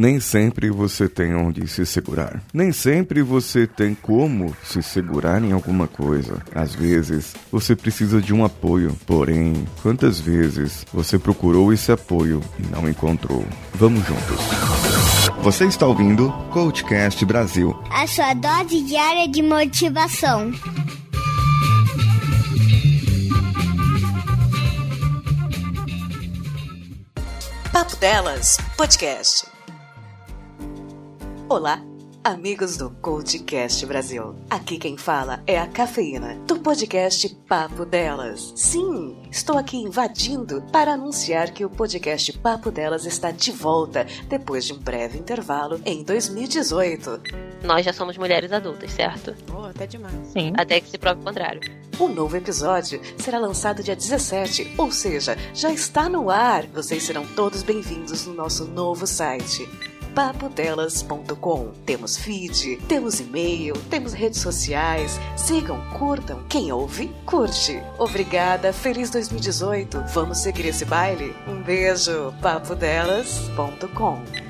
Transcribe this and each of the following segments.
Nem sempre você tem onde se segurar. Nem sempre você tem como se segurar em alguma coisa. Às vezes, você precisa de um apoio. Porém, quantas vezes você procurou esse apoio e não encontrou? Vamos juntos. Você está ouvindo Coachcast Brasil. A sua dose diária de motivação. Papo Delas Podcast. Olá, amigos do Coachcast Brasil. Aqui quem fala é a Cafeína, do podcast Papo Delas. Sim, estou aqui invadindo para anunciar que o podcast Papo Delas está de volta depois de um breve intervalo em 2018. Nós já somos mulheres adultas, certo? Oh, até demais. Sim. Até que se prove o contrário. O novo episódio será lançado dia 17, ou seja, já está no ar. Vocês serão todos bem-vindos no nosso novo site papodelas.com. Temos feed, temos e-mail, temos redes sociais. Sigam, curtam. Quem ouve, curte. Obrigada, feliz 2018. Vamos seguir esse baile? Um beijo, papodelas.com.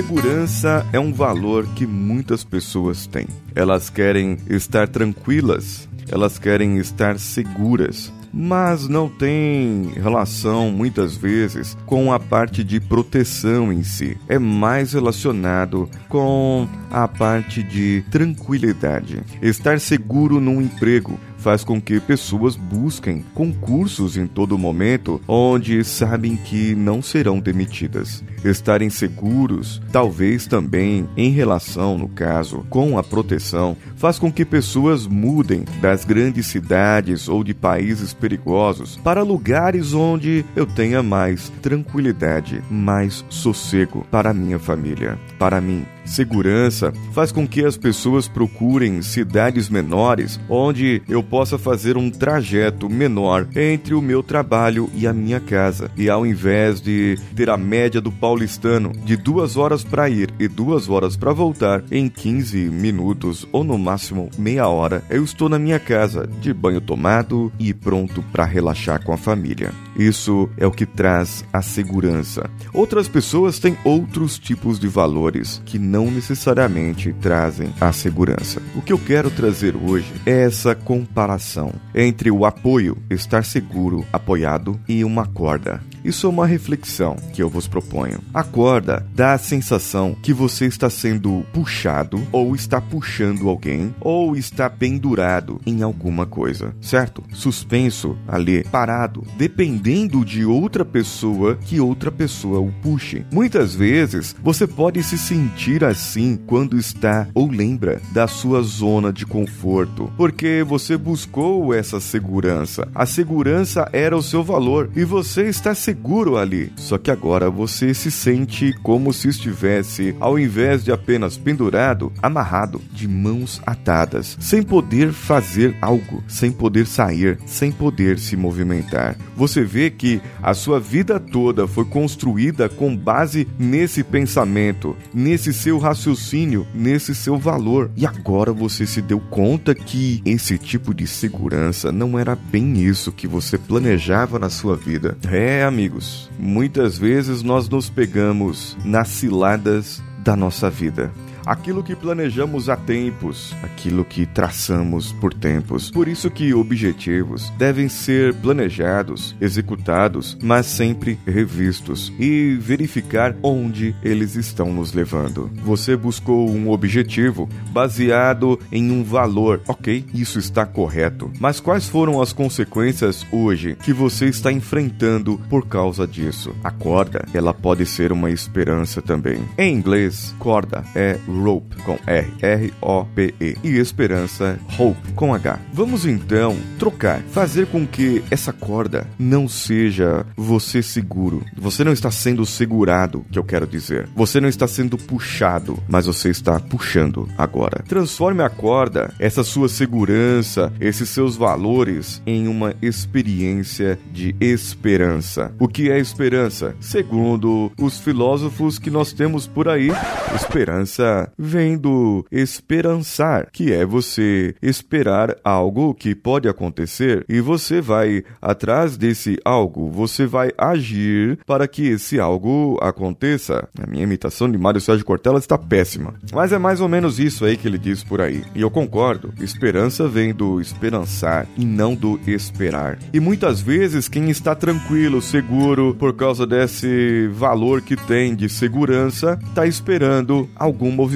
Segurança é um valor que muitas pessoas têm. Elas querem estar tranquilas, elas querem estar seguras, mas não tem relação muitas vezes com a parte de proteção em si. É mais relacionado com a parte de tranquilidade. Estar seguro num emprego faz com que pessoas busquem concursos em todo momento onde sabem que não serão demitidas. Estarem seguros, talvez também em relação, no caso, com a proteção, faz com que pessoas mudem das grandes cidades ou de países perigosos para lugares onde eu tenha mais tranquilidade, mais sossego para minha família, para mim. Segurança faz com que as pessoas procurem cidades menores onde eu possa fazer um trajeto menor entre o meu trabalho e a minha casa. E ao invés de ter a média do paulistano de duas horas para ir e duas horas para voltar em 15 minutos ou no máximo meia hora, eu estou na minha casa de banho tomado e pronto para relaxar com a família. Isso é o que traz a segurança. Outras pessoas têm outros tipos de valores que não necessariamente trazem a segurança. O que eu quero trazer hoje é essa comparação entre o apoio, estar seguro, apoiado, e uma corda. Isso é uma reflexão que eu vos proponho. A corda dá a sensação que você está sendo puxado, ou está puxando alguém, ou está pendurado em alguma coisa, certo? Suspenso ali, parado, dependendo de outra pessoa que outra pessoa o puxe. Muitas vezes você pode se sentir assim quando está ou lembra da sua zona de conforto, porque você buscou essa segurança. A segurança era o seu valor e você está seguro ali. Só que agora você se sente como se estivesse, ao invés de apenas pendurado, amarrado, de mãos atadas, sem poder fazer algo, sem poder sair, sem poder se movimentar. Você vê que a sua vida toda foi construída com base nesse pensamento, nesse seu raciocínio, nesse seu valor. E agora você se deu conta que esse tipo de segurança não era bem isso que você planejava na sua vida. É, amigos, muitas vezes nós nos pegamos nas ciladas da nossa vida aquilo que planejamos há tempos, aquilo que traçamos por tempos. Por isso que objetivos devem ser planejados, executados, mas sempre revistos e verificar onde eles estão nos levando. Você buscou um objetivo baseado em um valor. OK, isso está correto. Mas quais foram as consequências hoje que você está enfrentando por causa disso? A corda, ela pode ser uma esperança também. Em inglês, corda é rope com R, R-O-P-E e esperança hope com H. Vamos então trocar, fazer com que essa corda não seja você seguro. Você não está sendo segurado, que eu quero dizer. Você não está sendo puxado, mas você está puxando agora. Transforme a corda, essa sua segurança, esses seus valores em uma experiência de esperança. O que é esperança? Segundo os filósofos que nós temos por aí, esperança vem do esperançar, que é você esperar algo que pode acontecer e você vai atrás desse algo, você vai agir para que esse algo aconteça. A minha imitação de Mário Sérgio Cortella está péssima, mas é mais ou menos isso aí que ele diz por aí. E eu concordo. Esperança vem do esperançar e não do esperar. E muitas vezes quem está tranquilo, seguro por causa desse valor que tem de segurança, está esperando algum movimento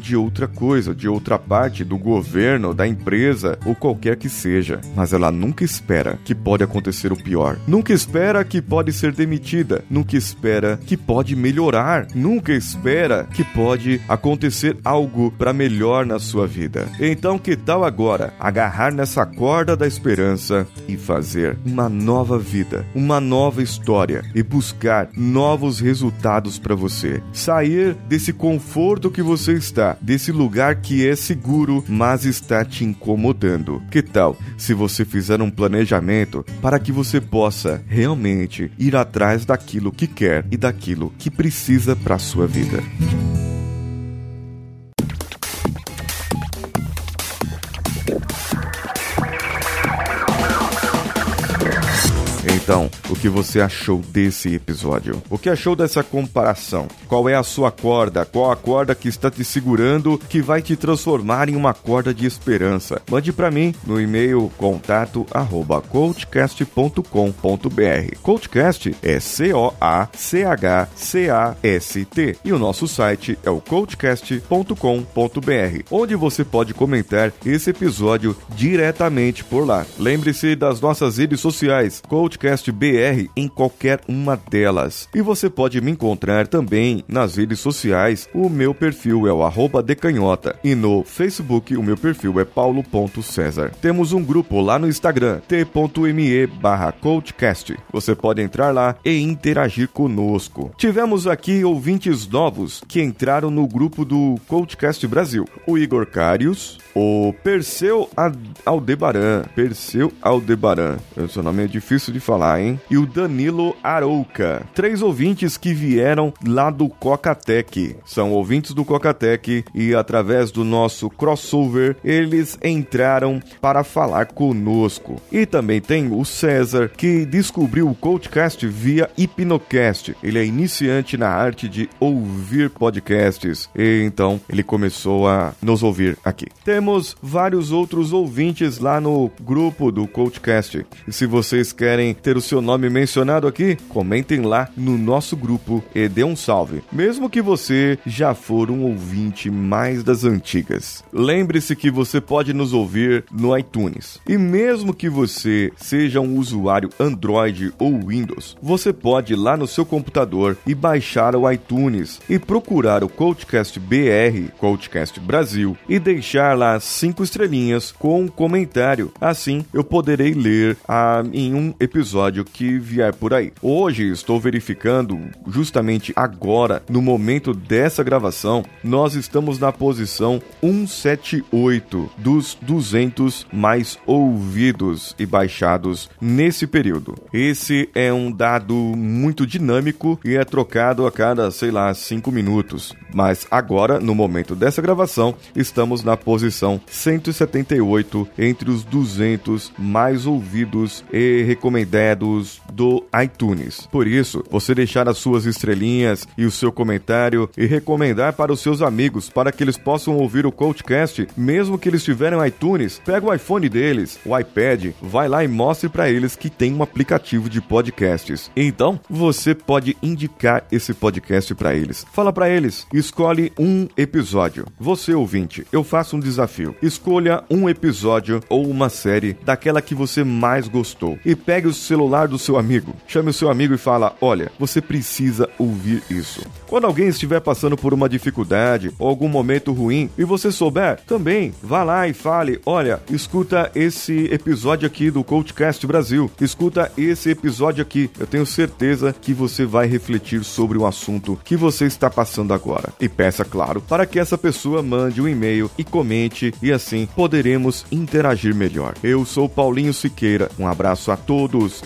de outra coisa, de outra parte do governo, da empresa ou qualquer que seja. Mas ela nunca espera que pode acontecer o pior. Nunca espera que pode ser demitida. Nunca espera que pode melhorar. Nunca espera que pode acontecer algo para melhor na sua vida. Então, que tal agora agarrar nessa corda da esperança e fazer uma nova vida, uma nova história e buscar novos resultados para você? Sair desse conforto que você está, desse lugar que é seguro, mas está te incomodando. Que tal se você fizer um planejamento para que você possa realmente ir atrás daquilo que quer e daquilo que precisa para sua vida? Então, o que você achou desse episódio? O que achou dessa comparação? Qual é a sua corda? Qual a corda que está te segurando que vai te transformar em uma corda de esperança? Mande para mim no e-mail contato@coachcast.com.br. Coachcast é C O A C H C A S T e o nosso site é o coachcast.com.br, onde você pode comentar esse episódio diretamente por lá. Lembre-se das nossas redes sociais, Coach Podcast BR em qualquer uma delas. E você pode me encontrar também nas redes sociais. O meu perfil é o decanhota e no Facebook o meu perfil é paulo.cesar. Temos um grupo lá no Instagram, t.me barra coachcast. Você pode entrar lá e interagir conosco. Tivemos aqui ouvintes novos que entraram no grupo do Coachcast Brasil. O Igor Carius, o Perseu Aldebaran. Perseu Aldebaran. Seu nome é difícil de falar, E o Danilo Arouca. Três ouvintes que vieram lá do Cocatec. São ouvintes do Cocatec e através do nosso crossover eles entraram para falar conosco. E também tem o César que descobriu o Coachcast via Hipnocast. Ele é iniciante na arte de ouvir podcasts. E então ele começou a nos ouvir aqui. Temos vários outros ouvintes lá no grupo do Coachcast. E se vocês querem ter o seu nome mencionado aqui, comentem lá no nosso grupo e dê um salve, mesmo que você já for um ouvinte mais das antigas. Lembre-se que você pode nos ouvir no iTunes. E mesmo que você seja um usuário Android ou Windows, você pode ir lá no seu computador e baixar o iTunes e procurar o Coachcast BR, Coachcast Brasil, e deixar lá cinco estrelinhas com um comentário. Assim eu poderei ler ah, em um episódio episódio que vier por aí. Hoje estou verificando, justamente agora, no momento dessa gravação, nós estamos na posição 178 dos 200 mais ouvidos e baixados nesse período. Esse é um dado muito dinâmico e é trocado a cada, sei lá, 5 minutos. Mas agora, no momento dessa gravação, estamos na posição 178 entre os 200 mais ouvidos e recomendados dedos do iTunes. Por isso, você deixar as suas estrelinhas e o seu comentário e recomendar para os seus amigos para que eles possam ouvir o Coachcast, mesmo que eles tiverem iTunes, pega o iPhone deles, o iPad, vai lá e mostre para eles que tem um aplicativo de podcasts. Então, você pode indicar esse podcast para eles. Fala para eles, escolhe um episódio. Você ouvinte, eu faço um desafio. Escolha um episódio ou uma série daquela que você mais gostou e pegue o celular celular do seu amigo. Chame o seu amigo e fala: "Olha, você precisa ouvir isso". Quando alguém estiver passando por uma dificuldade ou algum momento ruim e você souber, também vá lá e fale: "Olha, escuta esse episódio aqui do Coachcast Brasil. Escuta esse episódio aqui. Eu tenho certeza que você vai refletir sobre o assunto que você está passando agora". E peça, claro, para que essa pessoa mande um e-mail e comente e assim poderemos interagir melhor. Eu sou Paulinho Siqueira. Um abraço a todos